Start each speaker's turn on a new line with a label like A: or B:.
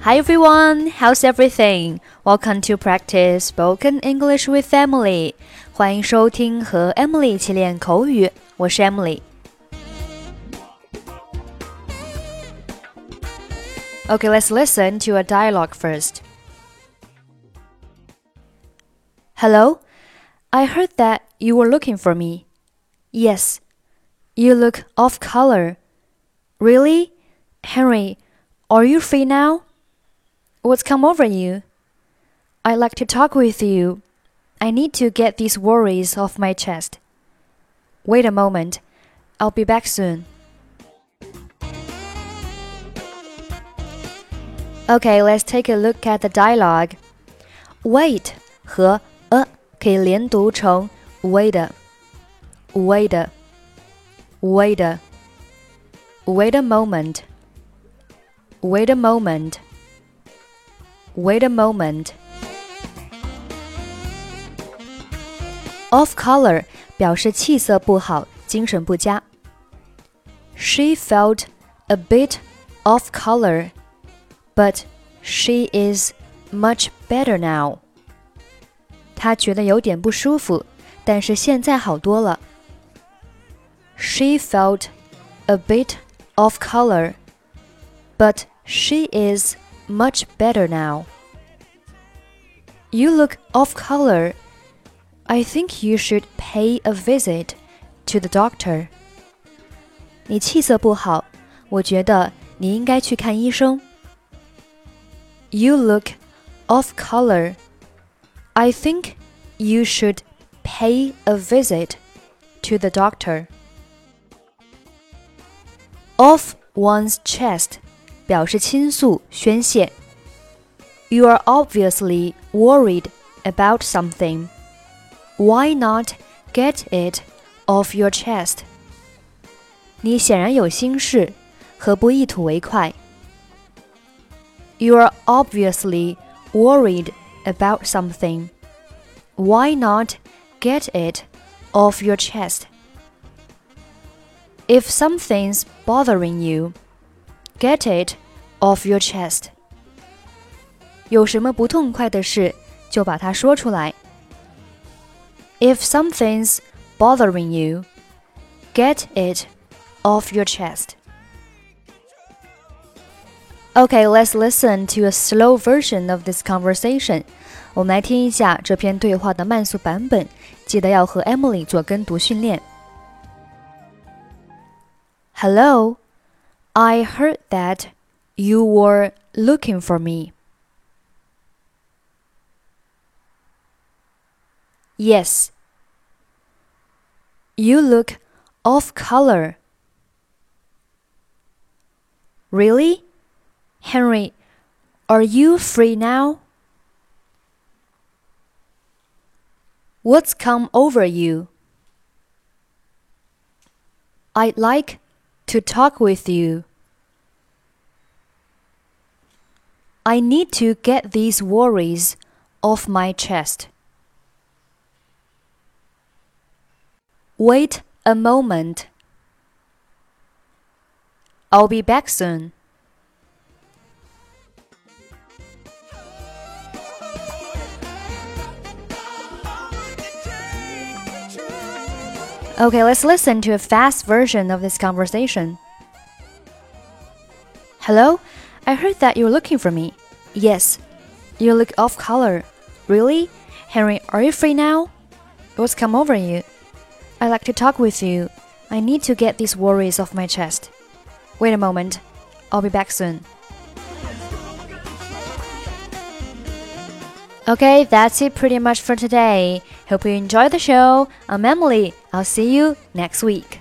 A: Hi everyone, how's everything? Welcome to practice spoken English with Emily. 欢迎收听和 Emily 一起练口语，我是 Emily。Okay, let's listen to a dialogue first. Hello, I heard that you were looking for me. Yes, you look off color. Really? Henry, are you free now? What's come over you? I'd like to talk with you. I need to get these worries off my chest. Wait a moment. I'll be back soon. Okay, let's take a look at the dialogue. Wait 和 a 可以连读成 wait, wait, wait, wait a moment, wait a moment. Wait a moment. Off color 表示气色不好，精神不佳。She felt a bit off color, but she is much better now. 她觉得有点不舒服，但是现在好多了。She felt a bit off color, but she is much better now. You look off color. I think you should pay a visit to the doctor. 你气色不好，我觉得你应该去看医生。You look off color. I think you should pay a visit to the doctor. Off one's chest 表示倾诉、宣泄。You are obviously worried about something. Why not get it off your chest? 你显然有心事，何不一吐为快？You are obviously worried about something. Why not get it off your chest? If something's bothering you, get it off your chest. 有什么不痛快的事，就把它说出来。If something's bothering you, get it off your chest. Okay, let's listen to a slow version of this conversation. 我们来听一下这篇对话的慢速版本，记得要和 Emily 做跟读训练。Hello, I heard that you were looking for me. Yes. You look off color. Really? Henry, are you free now? What's come over you? I'd like to talk with you. I need to get these worries off my chest. Wait a moment. I'll be back soon. Okay, let's listen to a fast version of this conversation. Hello, I heard that you're looking for me. Yes, you look off color. Really? Henry, are you free now? What's come over you? I'd like to talk with you. I need to get these worries off my chest. Wait a moment. I'll be back soon. Okay, that's it pretty much for today. Hope you enjoyed the show. I'm Emily. I'll see you next week.